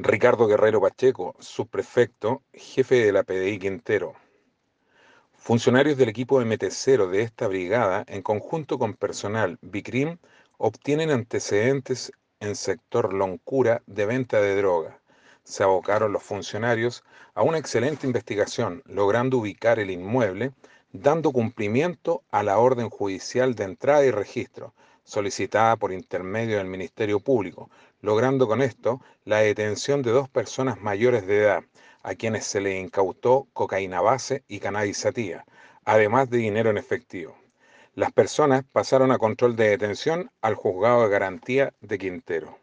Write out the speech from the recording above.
Ricardo Guerrero Pacheco, subprefecto, jefe de la PDI Quintero. Funcionarios del equipo MT0 de esta brigada, en conjunto con personal BICRIM, obtienen antecedentes en sector Loncura de venta de droga. Se abocaron los funcionarios a una excelente investigación, logrando ubicar el inmueble, dando cumplimiento a la orden judicial de entrada y registro, solicitada por intermedio del Ministerio Público, logrando con esto la detención de dos personas mayores de edad, a quienes se le incautó cocaína base y cannabis además de dinero en efectivo. Las personas pasaron a control de detención al juzgado de garantía de Quintero.